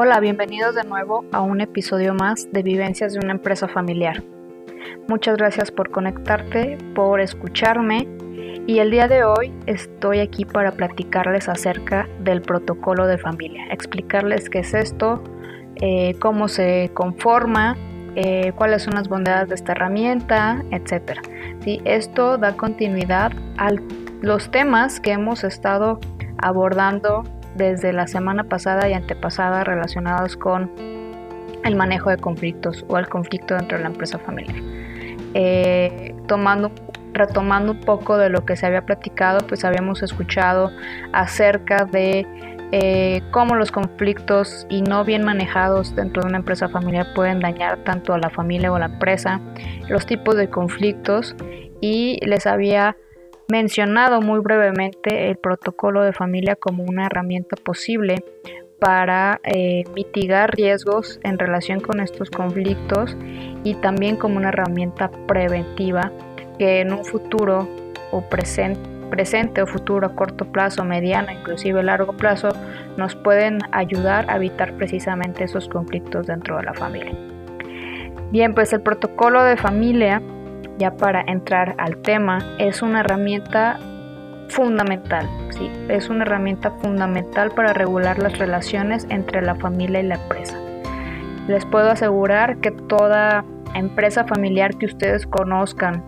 Hola, bienvenidos de nuevo a un episodio más de Vivencias de una empresa familiar. Muchas gracias por conectarte, por escucharme y el día de hoy estoy aquí para platicarles acerca del protocolo de familia, explicarles qué es esto, eh, cómo se conforma, eh, cuáles son las bondades de esta herramienta, etc. ¿Sí? Esto da continuidad a los temas que hemos estado abordando desde la semana pasada y antepasada relacionados con el manejo de conflictos o el conflicto dentro de la empresa familiar. Eh, tomando, retomando un poco de lo que se había platicado, pues habíamos escuchado acerca de eh, cómo los conflictos y no bien manejados dentro de una empresa familiar pueden dañar tanto a la familia o la empresa, los tipos de conflictos y les había mencionado muy brevemente el protocolo de familia como una herramienta posible para eh, mitigar riesgos en relación con estos conflictos y también como una herramienta preventiva que en un futuro o presente o futuro a corto plazo, mediano, inclusive largo plazo, nos pueden ayudar a evitar precisamente esos conflictos dentro de la familia. Bien, pues el protocolo de familia ya para entrar al tema, es una herramienta fundamental, ¿sí? es una herramienta fundamental para regular las relaciones entre la familia y la empresa. Les puedo asegurar que toda empresa familiar que ustedes conozcan,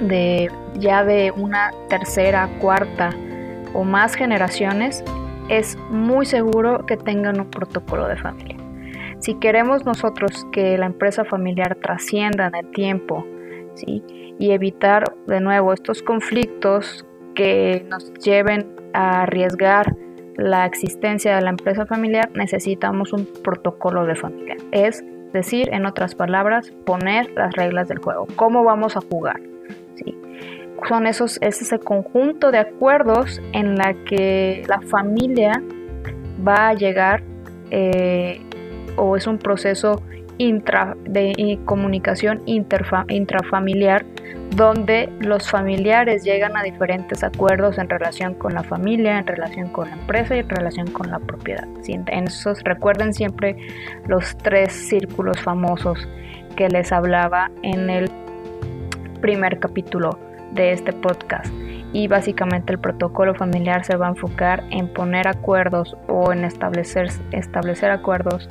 de ya de una tercera, cuarta o más generaciones, es muy seguro que tengan un protocolo de familia. Si queremos nosotros que la empresa familiar trascienda en el tiempo, y evitar de nuevo estos conflictos que nos lleven a arriesgar la existencia de la empresa familiar, necesitamos un protocolo de familia. Es decir, en otras palabras, poner las reglas del juego. ¿Cómo vamos a jugar? Son esos, es ese conjunto de acuerdos en la que la familia va a llegar eh, o es un proceso de comunicación intrafamiliar donde los familiares llegan a diferentes acuerdos en relación con la familia, en relación con la empresa y en relación con la propiedad. En esos, recuerden siempre los tres círculos famosos que les hablaba en el primer capítulo de este podcast. Y básicamente el protocolo familiar se va a enfocar en poner acuerdos o en establecer, establecer acuerdos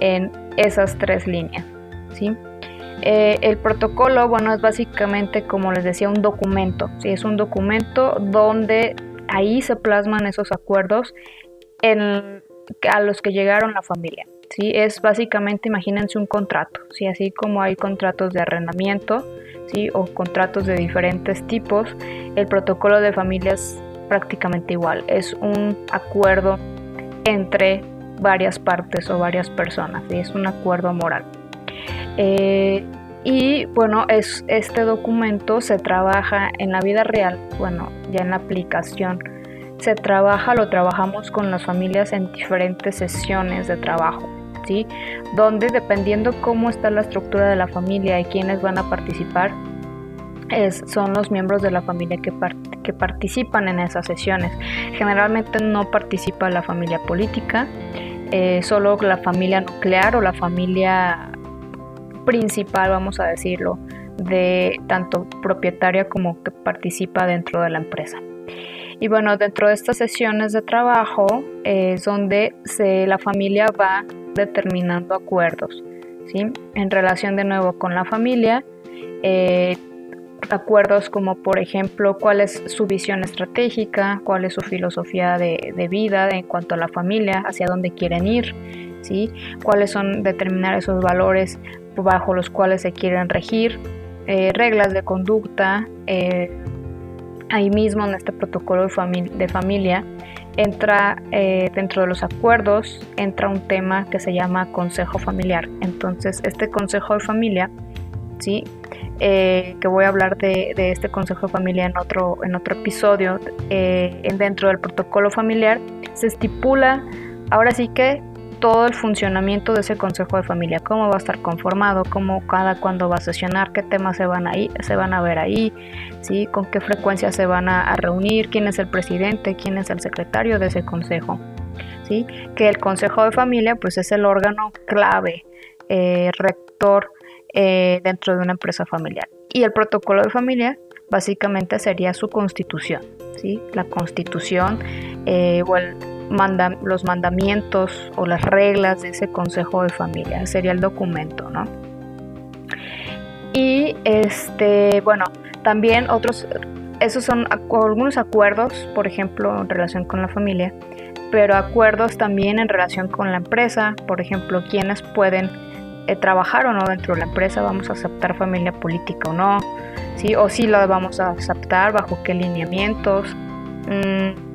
en esas tres líneas. ¿sí? Eh, el protocolo, bueno, es básicamente, como les decía, un documento. ¿sí? Es un documento donde ahí se plasman esos acuerdos a los que llegaron la familia. ¿sí? Es básicamente, imagínense un contrato, ¿sí? así como hay contratos de arrendamiento o contratos de diferentes tipos, el protocolo de familia es prácticamente igual. Es un acuerdo entre varias partes o varias personas, y es un acuerdo moral. Eh, y bueno, es, este documento se trabaja en la vida real, bueno, ya en la aplicación se trabaja, lo trabajamos con las familias en diferentes sesiones de trabajo, ¿sí? Donde dependiendo cómo está la estructura de la familia y quiénes van a participar, es, son los miembros de la familia que, que participan en esas sesiones. Generalmente no participa la familia política, eh, solo la familia nuclear o la familia principal, vamos a decirlo, de tanto propietaria como que participa dentro de la empresa. Y bueno, dentro de estas sesiones de trabajo es donde se, la familia va determinando acuerdos, ¿sí? En relación de nuevo con la familia, eh, acuerdos como por ejemplo cuál es su visión estratégica, cuál es su filosofía de, vida en cuanto a la familia, hacia dónde quieren ir, ¿sí? cuáles son determinar esos valores bajo los cuales se quieren regir, eh, reglas de conducta. Eh, ahí mismo en este protocolo de, de familia entra eh, dentro de los acuerdos, entra un tema que se llama consejo familiar. Entonces este consejo de familia, ¿sí? Eh, que voy a hablar de, este consejo de familia en otro, en otro episodio, eh, dentro del protocolo familiar, se estipula ahora sí que todo el funcionamiento de ese consejo de familia, cómo va a estar conformado, cómo cada cuándo va a sesionar, qué temas se van a, se van a ver ahí, ¿sí? con qué frecuencia se van a, reunir, quién es el presidente, quién es el secretario de ese consejo. ¿sí? Que el Consejo de Familia pues es el órgano clave, eh, rector eh, dentro de una empresa familiar. Y el protocolo de familia básicamente sería su constitución, ¿sí? La constitución eh, o los mandamientos o las reglas de ese consejo de familia, sería el documento, ¿no? Y este, bueno, también otros, esos son algunos acuerdos, por ejemplo, en relación con la familia, pero acuerdos también en relación con la empresa, por ejemplo, quienes pueden eh, trabajar o no dentro de la empresa, vamos a aceptar familia política o no, ¿sí? o si la vamos a aceptar, bajo qué lineamientos, mm,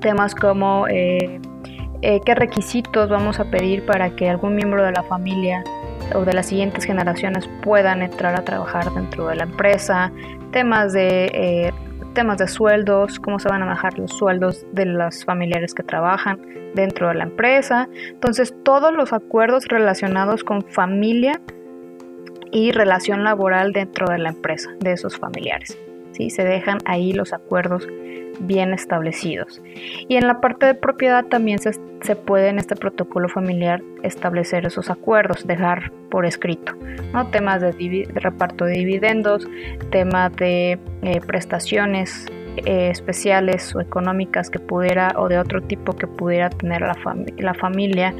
temas como eh, eh, qué requisitos vamos a pedir para que algún miembro de la familia o de las siguientes generaciones puedan entrar a trabajar dentro de la empresa, temas de temas de sueldos, cómo se van a bajar los sueldos de los familiares que trabajan dentro de la empresa. Entonces, todos los acuerdos relacionados con familia y relación laboral dentro de la empresa, de esos familiares. Se dejan ahí los acuerdos bien establecidos. Y en la parte de propiedad también se, se puede en este protocolo familiar establecer esos acuerdos, dejar por escrito, ¿no? temas de, reparto de dividendos, temas de eh, prestaciones eh, especiales o económicas que pudiera o de otro tipo que pudiera tener la, familia,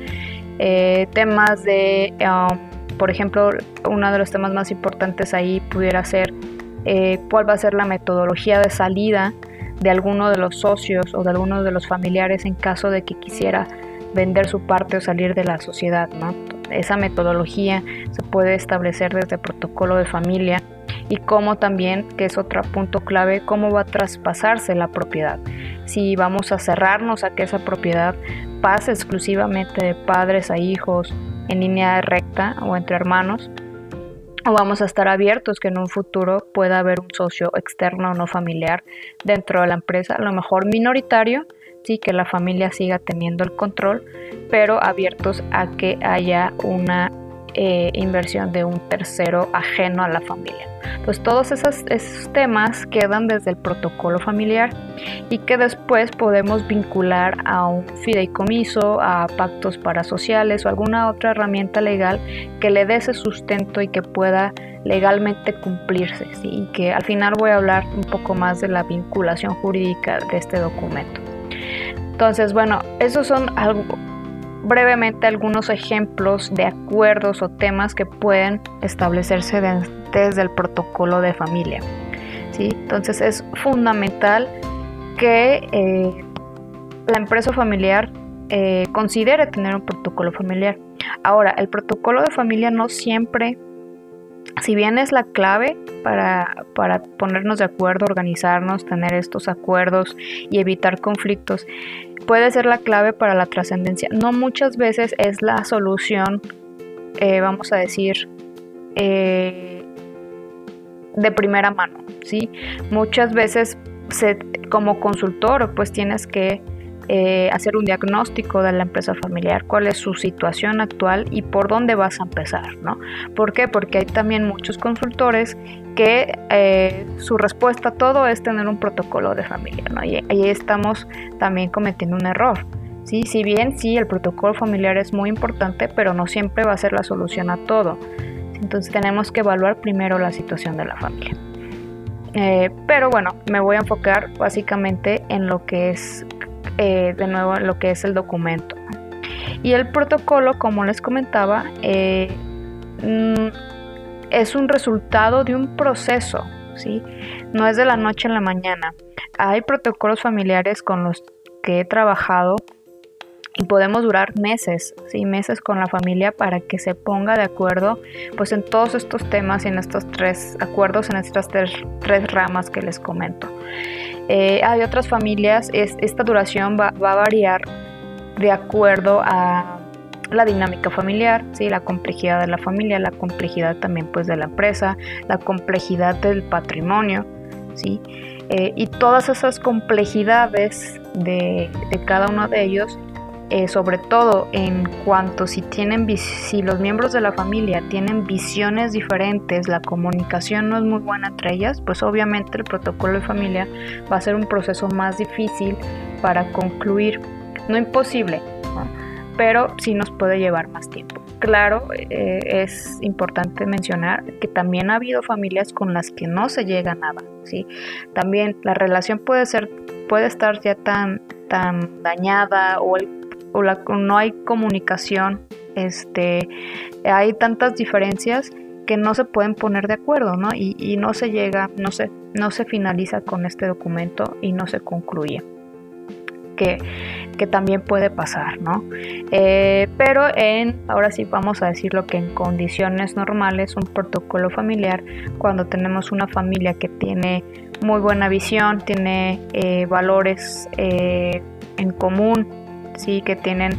eh, temas de, um, por ejemplo, uno de los temas más importantes ahí pudiera ser cuál va a ser la metodología de salida de alguno de los socios o de alguno de los familiares en caso de que quisiera vender su parte o salir de la sociedad. ¿no? Esa metodología se puede establecer desde el protocolo de familia y cómo también, que es otro punto clave, cómo va a traspasarse la propiedad. Si vamos a cerrarnos a que esa propiedad pase exclusivamente de padres a hijos en línea recta o entre hermanos, vamos a estar abiertos que en un futuro pueda haber un socio externo o no familiar dentro de la empresa, a lo mejor minoritario, sí, que la familia siga teniendo el control, pero abiertos a que haya una eh, inversión de un tercero ajeno a la familia. Pues todos esos, esos, temas quedan desde el protocolo familiar y que después podemos vincular a un fideicomiso, a pactos parasociales o alguna otra herramienta legal que le dé ese sustento y que pueda legalmente cumplirse. Y que al final voy a hablar un poco más de la vinculación jurídica de este documento. Entonces, bueno, esos son algo, brevemente algunos ejemplos de acuerdos o temas que pueden establecerse desde el protocolo de familia. ¿sí? Entonces es fundamental que eh, la empresa familiar eh, considere tener un protocolo familiar. Ahora, el protocolo de familia no siempre, si bien es la clave para, para ponernos de acuerdo, organizarnos, tener estos acuerdos y evitar conflictos, puede ser la clave para la trascendencia. No muchas veces es la solución, eh, vamos a decir, eh, de primera mano, ¿sí? Muchas veces como consultor pues tienes que eh, hacer un diagnóstico de la empresa familiar, cuál es su situación actual y por dónde vas a empezar, ¿no? ¿Por qué? Porque hay también muchos consultores que eh, su respuesta a todo es tener un protocolo de familia, ¿no? Y ahí estamos también cometiendo un error. ¿sí? Si bien sí, el protocolo familiar es muy importante, pero no siempre va a ser la solución a todo. Entonces tenemos que evaluar primero la situación de la familia. Eh, pero bueno, me voy a enfocar básicamente en lo que es eh, de nuevo lo que es el documento. Y el protocolo, como les comentaba, eh, mm, es un resultado de un proceso, ¿sí? No es de la noche a la mañana. Hay protocolos familiares con los que he trabajado y podemos durar meses, ¿sí? meses con la familia para que se ponga de acuerdo pues en todos estos temas y en estos tres acuerdos, en estas tres, ramas que les comento. Eh, hay otras familias, es, esta duración va, a variar de acuerdo a la dinámica familiar, ¿sí? la complejidad de la familia, la complejidad también pues de la empresa, la complejidad del patrimonio, ¿sí? Eh, y todas esas complejidades de, de cada uno de ellos eh, sobre todo en cuanto si tienen si los miembros de la familia tienen visiones diferentes, la comunicación no es muy buena entre ellas, pues obviamente el protocolo de familia va a ser un proceso más difícil para concluir, no imposible, pero sí nos puede llevar más tiempo. Claro, eh, es importante mencionar que también ha habido familias con las que no se llega a nada, ¿sí? También la relación puede ser, puede estar ya tan, tan dañada o, no hay comunicación, este, hay tantas diferencias que no se pueden poner de acuerdo, ¿no? Y, y no se llega, no se, no se finaliza con este documento y no se concluye que, también puede pasar, ¿no? Eh, pero en, ahora sí vamos a decirlo que en condiciones normales, un protocolo familiar, cuando tenemos una familia que tiene muy buena visión, tiene eh, valores eh, en común, sí, que tienen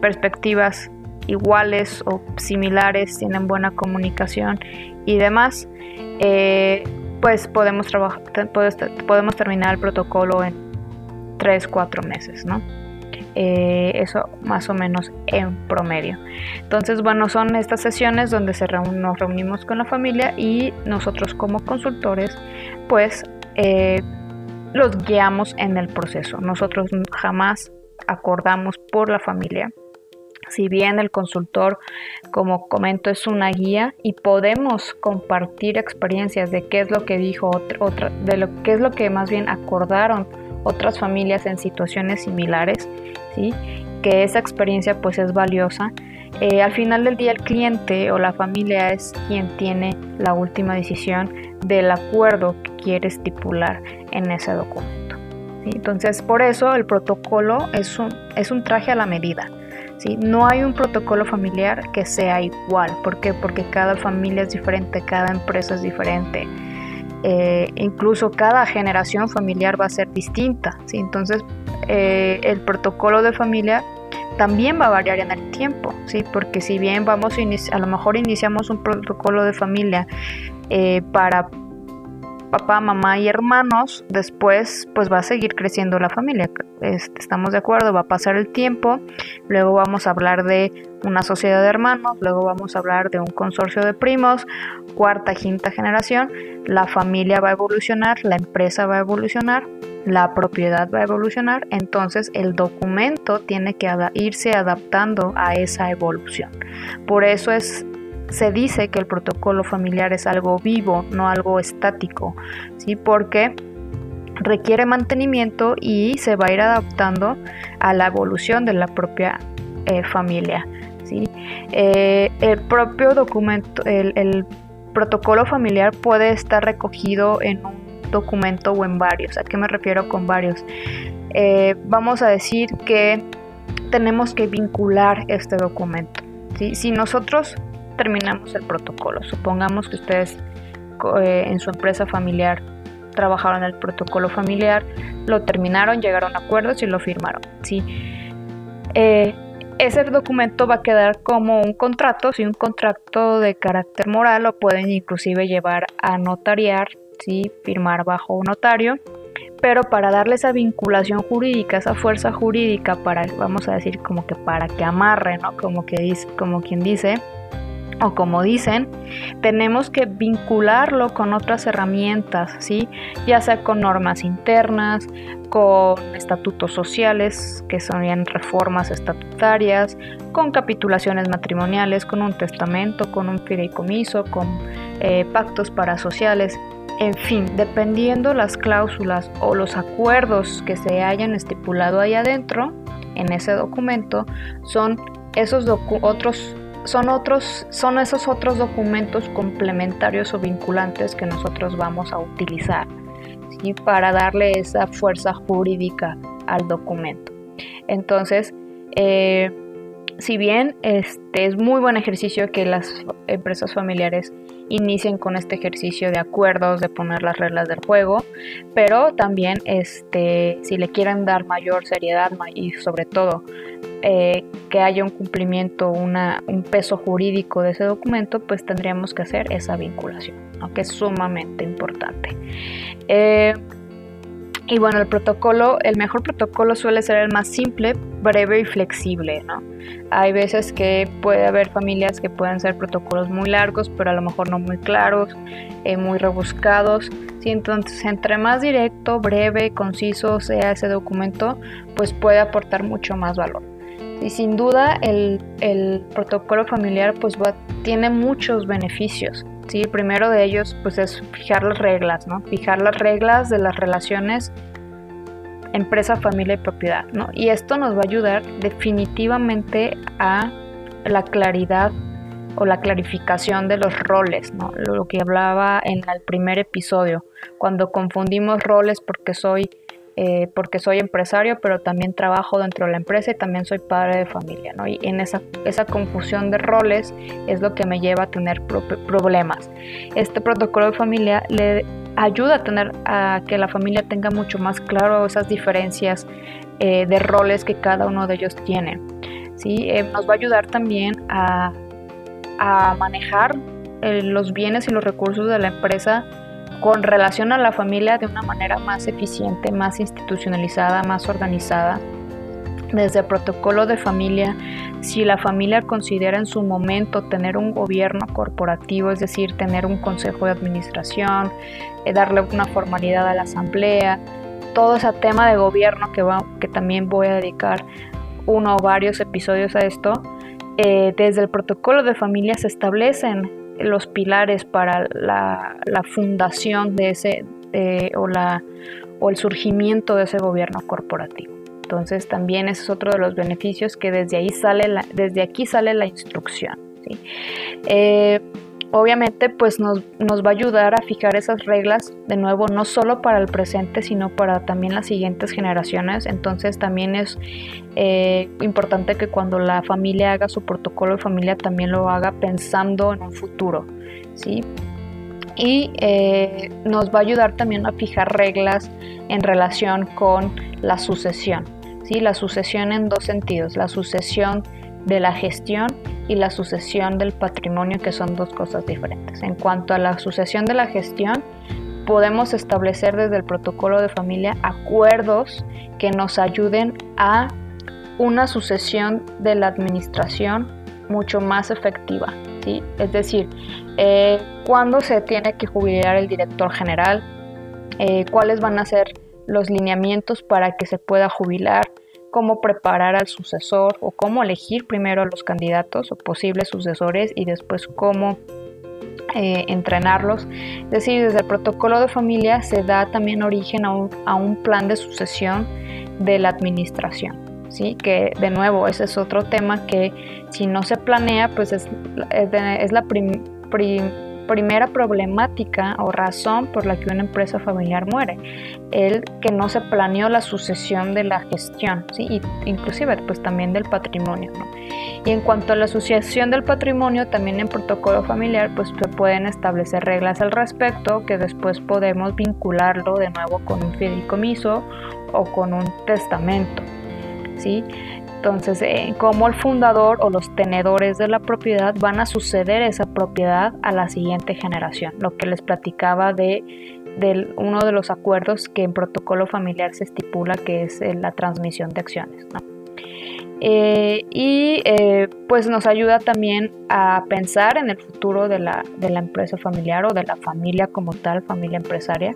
perspectivas iguales o similares, tienen buena comunicación y demás, pues podemos trabajar, podemos terminar el protocolo en 3, 4 meses, ¿no? Eh, eso más o menos en promedio. Entonces, bueno, son estas sesiones donde se nos reunimos con la familia y nosotros como consultores, pues eh, los guiamos en el proceso. Nosotros jamás acordamos por la familia. Si bien el consultor, como comento, es una guía y podemos compartir experiencias de qué es lo que dijo otra, de lo que es lo que más bien acordaron otras familias en situaciones similares, ¿sí? que esa experiencia pues es valiosa. Eh, al final del día el cliente o la familia es quien tiene la última decisión del acuerdo que quiere estipular en ese documento. Entonces por eso el protocolo es un, es un traje a la medida. ¿sí? No hay un protocolo familiar que sea igual. ¿Por qué? Porque cada familia es diferente, cada empresa es diferente. Eh, incluso cada generación familiar va a ser distinta, ¿sí? entonces eh, el protocolo de familia también va a variar en el tiempo, ¿sí? porque si bien vamos a, a lo mejor iniciamos un protocolo de familia eh, para papá, mamá y hermanos, después pues va a seguir creciendo la familia. Este, estamos de acuerdo, va a pasar el tiempo, luego vamos a hablar de una sociedad de hermanos, luego vamos a hablar de un consorcio de primos, cuarta, quinta generación, la familia va a evolucionar, la empresa va a evolucionar, la propiedad va a evolucionar, entonces el documento tiene que irse adaptando a esa evolución. Por eso es se dice que el protocolo familiar es algo vivo, no algo estático, ¿sí? Porque requiere mantenimiento y se va a ir adaptando a la evolución de la propia eh, familia. ¿sí? Eh, el propio documento, el, protocolo familiar puede estar recogido en un documento o en varios. ¿A qué me refiero con varios? Eh, vamos a decir que tenemos que vincular este documento. ¿sí? Si nosotros terminamos el protocolo. Supongamos que ustedes eh, en su empresa familiar trabajaron el protocolo familiar, lo terminaron, llegaron a acuerdos y lo firmaron. ¿sí? Eh, ese documento va a quedar como un contrato, si un contrato de carácter moral lo pueden inclusive llevar a notariar, ¿sí? firmar bajo un notario, pero para darle esa vinculación jurídica, esa fuerza jurídica para, vamos a decir como que para que amarre, ¿no? Como que dice, como quien dice, o como dicen, tenemos que vincularlo con otras herramientas, ¿sí? ya sea con normas internas, con estatutos sociales, que son reformas estatutarias, con capitulaciones matrimoniales, con un testamento, con un fideicomiso, con eh, pactos parasociales, en fin, dependiendo las cláusulas o los acuerdos que se hayan estipulado ahí adentro, en ese documento, son esos otros son otros, son esos otros documentos complementarios o vinculantes que nosotros vamos a utilizar para darle esa fuerza jurídica al documento. Entonces, eh, si bien este es muy buen ejercicio que las empresas familiares inicien con este ejercicio de acuerdos, de poner las reglas del juego, pero también este, si le quieren dar mayor seriedad y sobre todo eh, que haya un cumplimiento, una, un peso jurídico de ese documento, pues tendríamos que hacer esa vinculación, que es sumamente importante. Eh, Y bueno, el protocolo, el mejor protocolo suele ser el más simple, breve y flexible, ¿no? Hay veces que puede haber familias que pueden ser protocolos muy largos, pero a lo mejor no muy claros, eh, muy rebuscados. ¿sí? Entonces, entre más directo, breve, conciso sea ese documento, pues puede aportar mucho más valor. Y sin duda el, el protocolo familiar pues tiene muchos beneficios. ¿sí? El primero de ellos pues es fijar las reglas, ¿no? Fijar las reglas de las relaciones empresa, familia y propiedad, ¿no? Y esto nos va a ayudar definitivamente a la claridad o la clarificación de los roles, ¿no? Lo que hablaba en el primer episodio, cuando confundimos roles porque soy eh, porque soy empresario, pero también trabajo dentro de la empresa y también soy padre de familia, ¿no? Y en esa, esa confusión de roles es lo que me lleva a tener problemas. Este protocolo de familia le ayuda a tener a que la familia tenga mucho más claro esas diferencias eh, de roles que cada uno de ellos tiene. ¿sí? Eh, nos va a ayudar también a, a manejar los bienes y los recursos de la empresa con relación a la familia de una manera más eficiente, más institucionalizada, más organizada. Desde el protocolo de familia, si la familia considera en su momento tener un gobierno corporativo, es decir, tener un consejo de administración, eh, darle una formalidad a la asamblea, todo ese tema de gobierno que, va, que también voy a dedicar uno o varios episodios a esto, eh, desde el protocolo de familia se establecen los pilares para la, fundación de ese o, la, o el surgimiento de ese gobierno corporativo. Entonces también ese es otro de los beneficios que desde ahí sale la, desde aquí sale la instrucción. Eh, obviamente pues nos, va a ayudar a fijar esas reglas de nuevo no solo para el presente sino para también las siguientes generaciones entonces también es eh, importante que cuando la familia haga su protocolo de familia también lo haga pensando en un futuro ¿sí? y eh, nos va a ayudar también a fijar reglas en relación con la sucesión ¿sí? la sucesión en dos sentidos la sucesión de la gestión y la sucesión del patrimonio, que son dos cosas diferentes. En cuanto a la sucesión de la gestión, podemos establecer desde el protocolo de familia acuerdos que nos ayuden a una sucesión de la administración mucho más efectiva. ¿sí? Es decir, eh, cuándo se tiene que jubilar el director general, eh, cuáles van a ser los lineamientos para que se pueda jubilar, cómo preparar al sucesor o cómo elegir primero a los candidatos o posibles sucesores y después cómo eh, entrenarlos. Es decir, desde el protocolo de familia se da también origen a un, plan de sucesión de la administración. ¿sí? Que de nuevo, ese es otro tema que si no se planea, pues es, es, la primera primera problemática o razón por la que una empresa familiar muere, el que no se planeó la sucesión de la gestión, ¿sí? inclusive pues también del patrimonio. Y en cuanto a la sucesión del patrimonio, también en protocolo familiar pues se pueden establecer reglas al respecto que después podemos vincularlo de nuevo con un fideicomiso o con un testamento. ¿sí? Entonces, eh, como el fundador o los tenedores de la propiedad van a suceder esa propiedad a la siguiente generación. Lo que les platicaba de, uno de los acuerdos que en protocolo familiar se estipula que es eh, la transmisión de acciones. Eh, y pues nos ayuda también a pensar en el futuro de la empresa familiar o de la familia como tal, familia empresaria.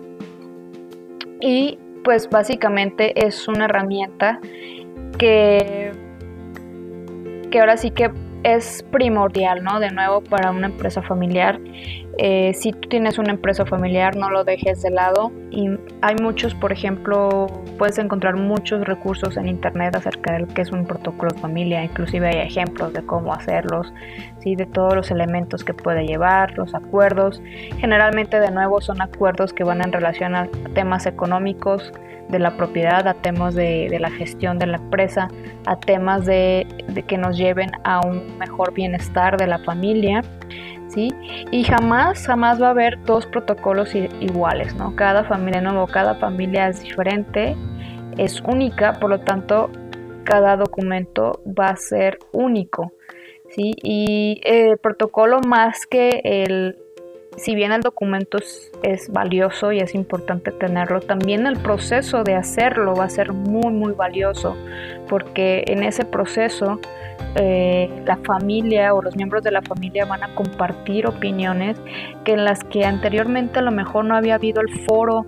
Y pues básicamente es una herramienta que, que ahora sí que es primordial, ¿no? De nuevo, para una empresa familiar. Eh, si tú tienes una empresa familiar, no lo dejes de lado. Y hay muchos, por ejemplo, puedes encontrar muchos recursos en internet acerca de lo que es un protocolo de familia. Inclusive hay ejemplos de cómo hacerlos, ¿sí? de todos los elementos que puede llevar, los acuerdos. Generalmente, de nuevo, son acuerdos que van en relación a temas económicos de la propiedad, a temas de, la gestión de la empresa, a temas de, que nos lleven a un mejor bienestar de la familia. Y jamás, jamás va a haber dos protocolos iguales, ¿no? Cada familia, nuevo, cada familia es diferente, es única, por lo tanto, cada documento va a ser único, ¿sí? Y el protocolo más que el si bien el documento es, valioso y es importante tenerlo, también el proceso de hacerlo va a ser muy, muy valioso, porque en ese proceso eh, la familia o los miembros de la familia van a compartir opiniones que en las que anteriormente a lo mejor no había habido el foro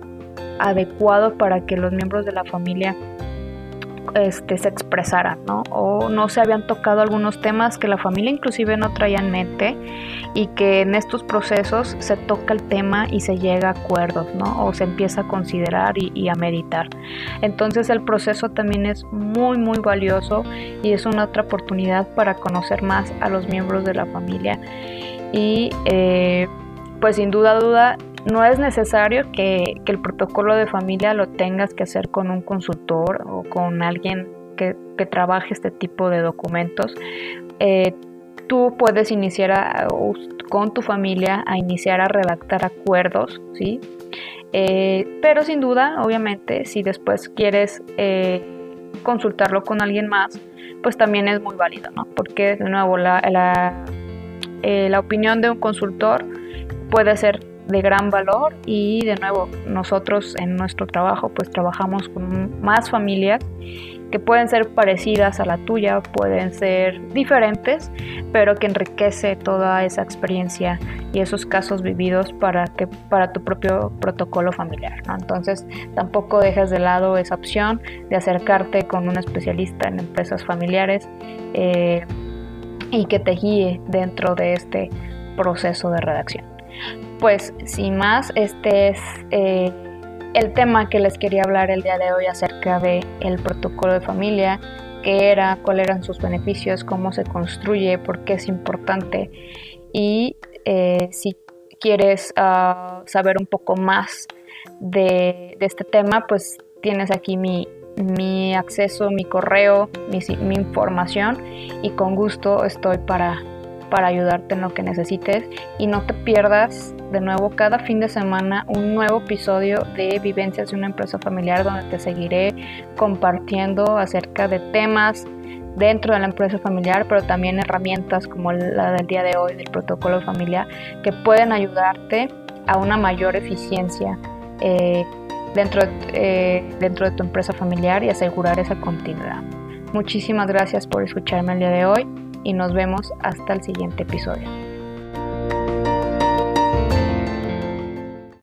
adecuado para que los miembros de la familia este, se expresaran, ¿no? O no se habían tocado algunos temas que la familia inclusive no traía en mente y que en estos procesos se toca el tema y se llega a acuerdos, ¿no? O se empieza a considerar y, a meditar. Entonces el proceso también es muy, muy valioso y es una otra oportunidad para conocer más a los miembros de la familia y eh, pues sin duda, duda, no es necesario que, el protocolo de familia lo tengas que hacer con un consultor o con alguien que, trabaje este tipo de documentos. Eh, tú puedes iniciar con tu familia a iniciar a redactar acuerdos, ¿sí? Eh, pero sin duda, obviamente, si después quieres eh, consultarlo con alguien más, pues también es muy válido, ¿no? Porque de nuevo la, opinión de un consultor puede ser de gran valor y de nuevo nosotros en nuestro trabajo pues trabajamos con más familias que pueden ser parecidas a la tuya, pueden ser diferentes, pero que enriquece toda esa experiencia y esos casos vividos para que para tu propio protocolo familiar. Entonces tampoco dejes de lado esa opción de acercarte con un especialista en empresas familiares eh, y que te guíe dentro de este proceso de redacción. Pues sin más, este es eh, el tema que les quería hablar el día de hoy acerca de el protocolo de familia, qué era, cuáles eran sus beneficios, cómo se construye, por qué es importante. Y eh, si quieres ah, saber un poco más de, este tema, pues tienes aquí mi, mi acceso, mi correo, mi información y con gusto estoy para para ayudarte en lo que necesites y no te pierdas de nuevo cada fin de semana un nuevo episodio de Vivencias de una empresa familiar donde te seguiré compartiendo acerca de temas dentro de la empresa familiar, pero también herramientas como la del día de hoy del protocolo familiar que pueden ayudarte a una mayor eficiencia eh, dentro, eh, dentro de tu empresa familiar y asegurar esa continuidad. Muchísimas gracias por escucharme el día de hoy y nos vemos hasta el siguiente episodio.